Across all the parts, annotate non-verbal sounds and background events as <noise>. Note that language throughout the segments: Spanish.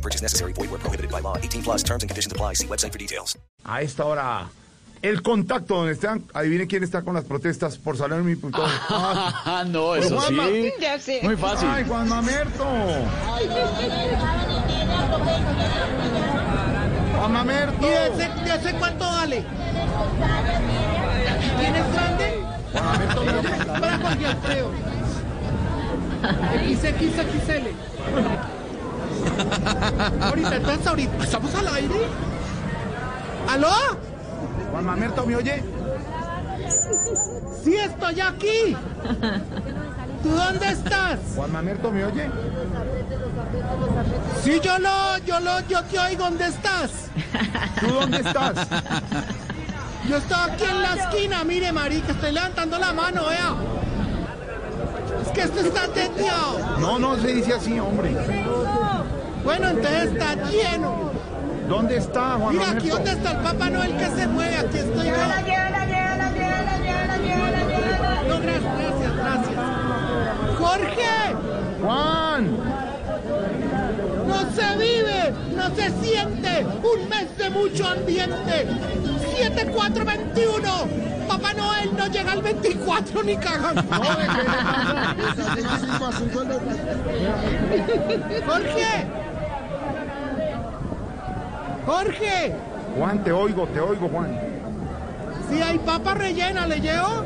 No purchase necessary. Void where prohibited by law. 18 plus terms and conditions apply. See website for details. A esta hora, el contacto donde están. Adivinen quién está con las protestas por salario mínimo. Ah, no, eso sí. Ya sé. Muy fácil. Ay, Juan Mamerto. Juan Mamerto. ¿Y ese, ese cuánto vale? ¿Tienes grande? Juan Mamerto, mira. Para Jorge Alfredo. XXXL. <laughs> Ahorita, entonces ahorita. ¿Estamos al aire? ¿Aló? Juan Mamerto, ¿me oye? Sí, estoy aquí. ¿Tú dónde estás? Juan Mamerto, ¿me oye? Sí, yo lo, yo lo, yo te oigo. ¿Dónde estás? ¿Tú dónde estás? Yo estoy aquí en la esquina, mire, marica, estoy levantando la mano, vea. Es que esto está teteado. No, no se dice así, hombre. Bueno, entonces está lleno. ¿Dónde está Juan Mira, aquí donde está el Papá Noel que se mueve, aquí estoy yo. No, gracias, gracias, gracias. Jorge, Juan. no se vive, no se siente. Un mes de mucho ambiente. 7421. Papá Noel no llega al 24 ni cagando. <laughs> Jorge. Jorge. Juan, te oigo, te oigo, Juan. Si hay papa rellena, ¿le llevo?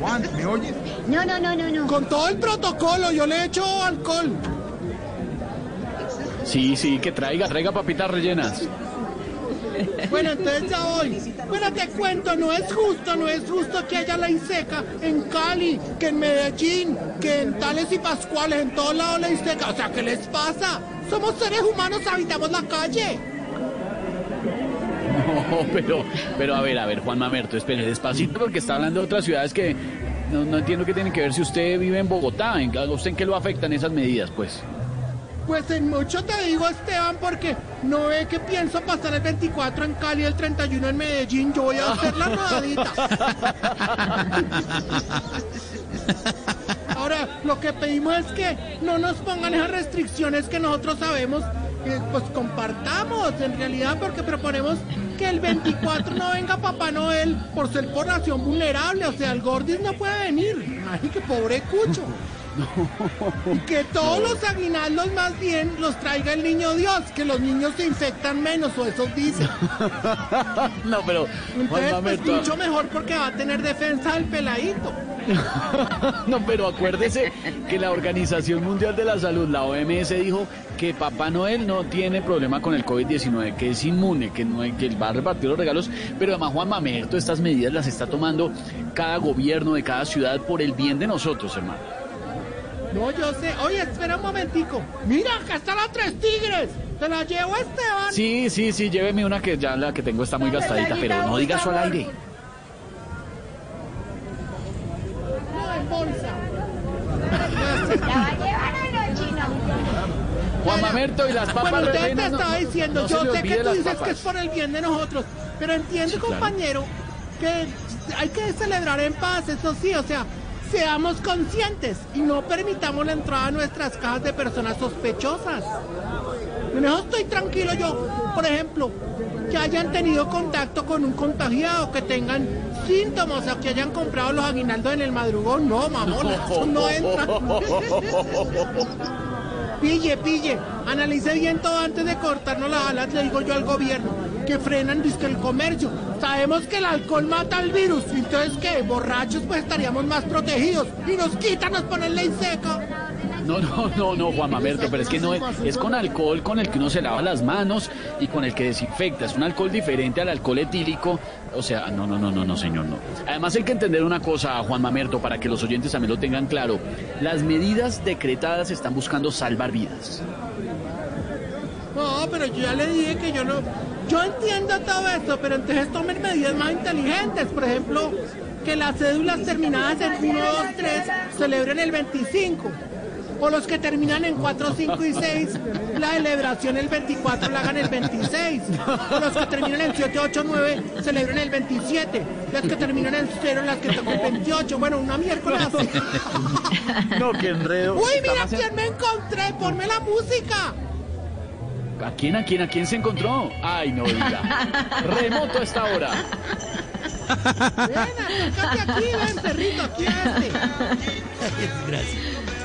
Juan, ¿me oyes? No, no, no, no, no. Con todo el protocolo, yo le echo alcohol. Sí, sí, que traiga, traiga papitas rellenas. Bueno, entonces ya voy. Bueno, te cuento, no es justo, no es justo que haya ley seca en Cali, que en Medellín, que en Tales y Pascuales, en todos lados ley seca. O sea, ¿qué les pasa? Somos seres humanos, habitamos la calle. No, pero, pero a ver, a ver, Juan Mamerto, espere despacito porque está hablando de otras ciudades que no, entiendo qué tienen que ver si usted vive en Bogotá. ¿En, ¿A usted en qué lo afectan esas medidas, pues? Pues en mucho te digo, Esteban, porque no ve que pienso pasar el 24 en Cali, el 31 en Medellín. Yo voy a hacer la rodadita. <laughs> Ahora, lo que pedimos es que no nos pongan esas restricciones que nosotros sabemos, que pues compartamos en realidad, porque proponemos que el 24 no venga Papá Noel por ser población vulnerable, o sea, el Gordis no puede venir. Ay, qué pobre cucho. <laughs> Y que todos los aguinaldos más bien los traiga el niño Dios, que los niños se infectan menos, o eso dicen. <laughs> No, pero Entonces, pues Mamerto. mucho mejor porque va a tener defensa del peladito. <laughs> No, pero acuérdese que la Organización Mundial de la Salud, la OMS, dijo que Papá Noel no tiene problema con el COVID-19, que es inmune, que no hay, que él va a repartir los regalos, pero además Juan Mamerto estas medidas las está tomando cada gobierno de cada ciudad por el bien de nosotros, hermano. No, yo sé. Oye, espera un momentico. Mira, acá están las tres tigres. Te la llevo, Esteban. Sí, sí, sí, lléveme una que ya la que tengo está muy gastadita, pero no diga eso al aire. No, en bolsa. ¿La va a llevar chino? Juan Mamerto y las papas Bueno, usted te estaba diciendo, no yo sé que tú dices que es por el bien de nosotros, pero entiende, Sí, claro. compañero, que hay que celebrar en paz, eso sí, o sea, seamos conscientes y no permitamos la entrada a nuestras casas de personas sospechosas. Eso estoy tranquilo yo, por ejemplo, que hayan tenido contacto con un contagiado, que tengan síntomas o que hayan comprado los aguinaldos en el madrugón, no, mamona, eso no entra. <laughs> Pille, pille, analice bien todo antes de cortarnos las alas, le digo yo al gobierno, que frenan dizque el comercio. Sabemos que el alcohol mata al virus, entonces que borrachos pues estaríamos más protegidos y nos quitan, nos ponen ley seca. No, no, no, no, Juan Mamerto, pero es que no es, es con alcohol con el que uno se lava las manos y con el que desinfecta. Es un alcohol diferente al alcohol etílico. O sea, no, no, no, no, no, señor, no. Además hay que entender una cosa, Juan Mamerto, para que los oyentes también lo tengan claro. Las medidas decretadas están buscando salvar vidas. No, pero yo ya le dije que yo no, Yo entiendo todo eso, pero entonces tomen medidas más inteligentes. Por ejemplo, que las cédulas terminadas en 1, 2, 3 celebren el 25. O los que terminan en 4, 5 y 6, la celebración el 24 la hagan el 26. O los que terminan en 7, 8, 9, celebren el 27. Las que terminan en 0, las que tocan el 28. Bueno, una miércoles así. No, qué enredo. Uy, mira quién me encontré. Ponme la música. ¿A quién, a quién, a quién se encontró? Ay, no diga. Remoto a esta hora. Ven, acércate aquí, ven, perrito, aquí. Gracias.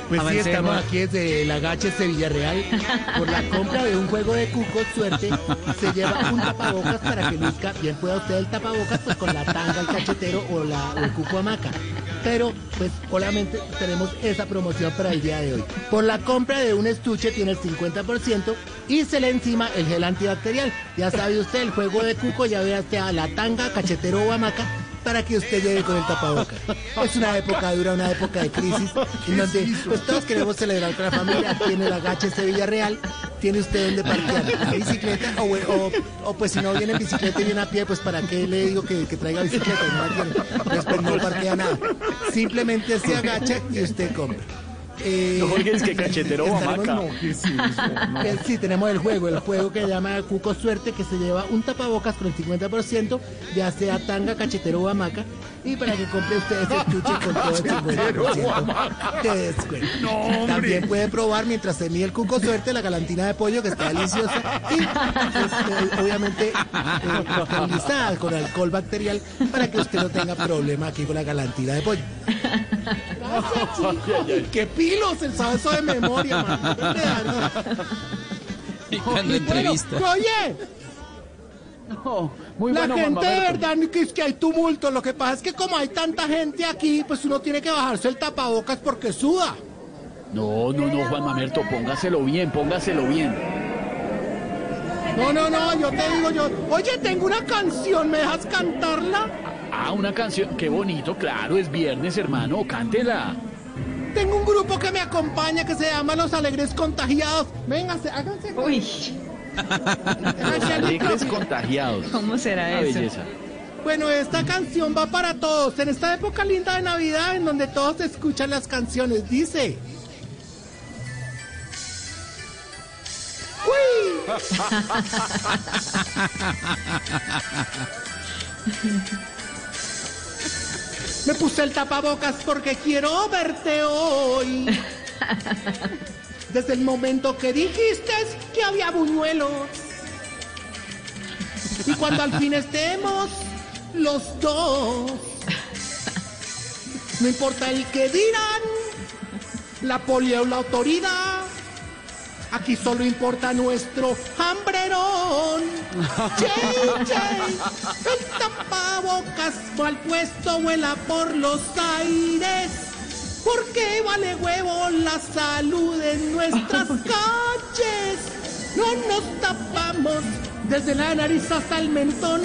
Pues sí, estamos aquí desde la Gaches de Villarreal. Por la compra de un juego de cucos, suerte, se lleva un tapabocas para que luzca. Bien pueda usted el tapabocas pues con la tanga, el cachetero o, la, o el cuco hamaca. Pero, pues, solamente tenemos esa promoción para el día de hoy. Por la compra de un estuche tiene el 50% y se le encima el gel antibacterial. Ya sabe usted, el juego de cuco, ya vea usted a la tanga, cachetero o hamaca para que usted llegue con el tapabocas. Es una época dura, una época de crisis, en donde pues todos queremos celebrar con la familia. Tiene la gacha este Villarreal, tiene usted donde parquear la bicicleta, o, o- o, pues si no viene en bicicleta y viene a pie, pues para qué le digo que, traiga bicicleta no. Después no parquea nada. Simplemente se agacha y usted compra. Eh, No, Jorge, es que cachetero o hamaca. No, ¿qué es eso? No. Sí, tenemos el juego, el juego que se llama Cuco Suerte, que se lleva un tapabocas con el 50%, ya sea tanga, cachetero o hamaca, y para que compre usted ese estuche con todo el 50% de descuento. También puede probar mientras se mide el Cuco Suerte la galantina de pollo, que está deliciosa, y pues, eh, obviamente eh, con alcohol bacterial, para que usted no tenga problema aquí con la galantina de pollo. Gracias, chico. ¡Qué pilos! Él sabe eso de memoria, man. <laughs> ¿Qué te da, no? Cuando entrevista. Bueno, oye, No, muy la bueno, gente de verdad que es que hay tumulto. Lo que pasa es que como hay tanta gente aquí, pues uno tiene que bajarse el tapabocas porque suda. No, no, no, Juan Mamerto, póngaselo bien, póngaselo bien. No, no, no, yo te digo yo. Oye, tengo una canción, ¿me dejas cantarla? Ah, una canción, qué bonito, claro, es viernes, hermano, cántela. Tengo un grupo que me acompaña que se llama Los Alegres Contagiados. Véngase, háganse. Uy, al Alegres contagiados. ¿cómo será Una eso? belleza. Bueno, esta canción va para todos. En esta época linda de Navidad, en donde todos escuchan las canciones, dice. ¡Uy! <laughs> <laughs> Me puse el tapabocas porque quiero verte hoy. <laughs> Desde el momento que dijiste que había buñuelos. Y cuando al fin estemos los dos, no importa el que dirán, la poli o la autoridad, aquí solo importa nuestro hambrerón. <laughs> Jay, el tapabocas mal puesto vuela por los aires. Porque vale huevo la salud en nuestras <laughs> calles. No nos tapamos desde la nariz hasta el mentón.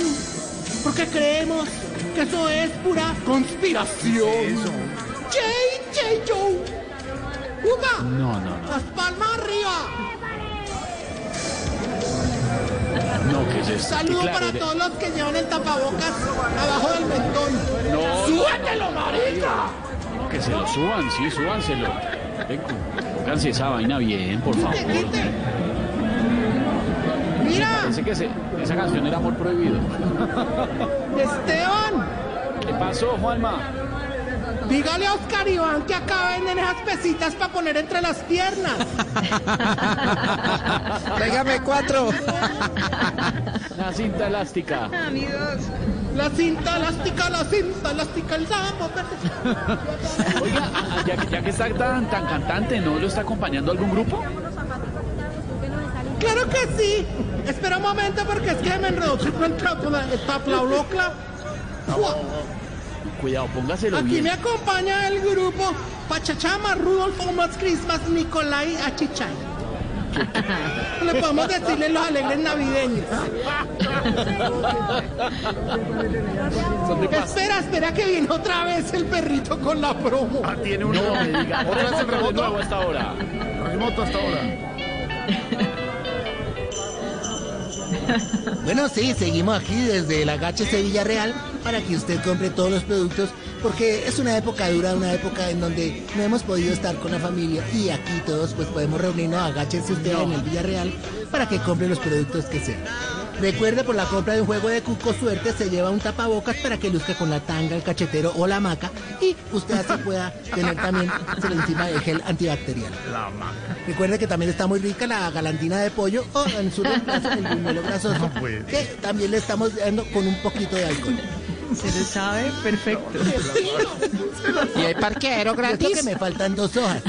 Porque creemos que eso es pura conspiración. J, J, Joe. Uga. No, no, no, Las palmas arriba. No, ¿qué es esto? Saludo claro, para de- todos los que llevan el tapabocas abajo del mentón. No, ¡Súbetelo, marica! no, que se lo suban, sí, súbanselo. Pónganse esa vaina bien, por favor. Mira, Parece que se- esa canción era amor prohibido. Esteban, ¿Qué pasó, Juanma? Dígale a Oscar Iván que acá venden esas pesitas para poner entre las piernas. <laughs> Tráigame cuatro. La cinta elástica. Amigos, La cinta elástica, la cinta elástica, el sapo. Oiga, ah, ya, que- ya que está tan, tan cantante, ¿no lo está acompañando algún grupo? Claro que sí. Espera un momento porque es que me enredó el tapla- el taplaulocla. Fua. Cuidado, póngaselo Aquí bien. me acompaña el grupo Pachachama, Rudolfo Mats Christmas, Nicolai Achichay. <laughs> Le podemos decirle los alegres navideños. Espera, espera que viene otra vez el perrito con la promo. Ah, tiene un No me diga. ¿Otra vez el <laughs> remoto? nuevo a esta hora. Remoto hasta ahora. <laughs> Bueno, sí, seguimos aquí desde la Gache Sevilla Real para que usted compre todos los productos, porque es una época dura, una época en donde no hemos podido estar con la familia y aquí todos pues podemos reunirnos, agáchese usted en el Villarreal para que compre los productos que sean. Recuerde, por la compra de un juego de cuco suerte se lleva un tapabocas para que luzca con la tanga, el cachetero o la maca y usted así pueda tener también le encima el gel antibacterial. La maca. Recuerde que también está muy rica la galantina de pollo o en su reemplazo el buñuelo grasoso, No puede. que también le estamos dando con un poquito de alcohol. Se lo sabe perfecto. Y hay parqueadero gratis. que me faltan dos hojas.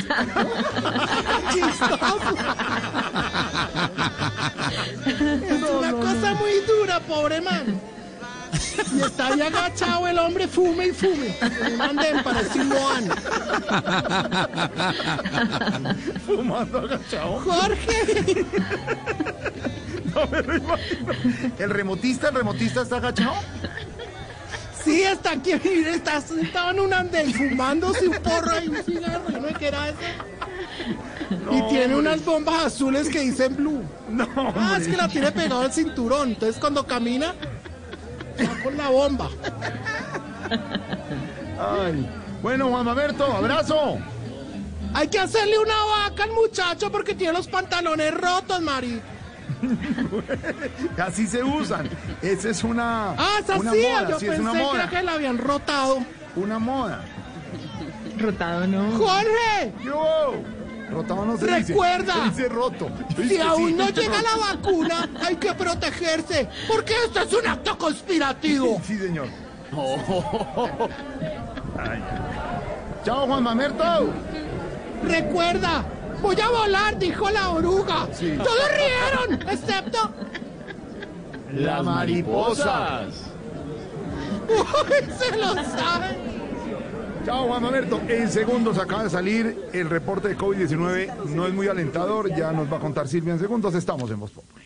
Pobre man. Y está ahí agachado el hombre, fume y fume. En un andén para decir Moana. Fumando agachado. Jorge, No me lo imagino. El remotista, el remotista está agachado. sí, está aquí, está sentado en un andén fumándose un porro y un cigarro. No sé qué era eso. Y tiene unas bombas azules que dicen blue. <laughs> No, Ah, es que la tiene pegado al cinturón. Entonces cuando camina, va con la bomba. Ay. Bueno, Juan Mamerto, abrazo. Hay que hacerle una vaca al muchacho porque tiene los pantalones rotos, Mari. <laughs> Así se usan. Esa es una. Ah, es una así. moda, Yo sí, es pensé una que moda. era que la habían rotado. Una moda. Rotado no. Jorge, Yo. Rotado no se dice. Recuerda. Se dice roto. Yo si aún no llega la vacuna, hay que protegerse. Porque esto es un acto conspirativo. Sí, señor. <laughs> Ay. Chao, Juan Mamerto. Recuerda, voy a volar, dijo la oruga. Todos rieron, excepto. Las mariposas. Uy, se lo saben. Chao, Juan Mamerto. En segundos acaba de salir el reporte de COVID-19. No es muy alentador. Ya nos va a contar Silvia en segundos. Estamos en Voz Populi.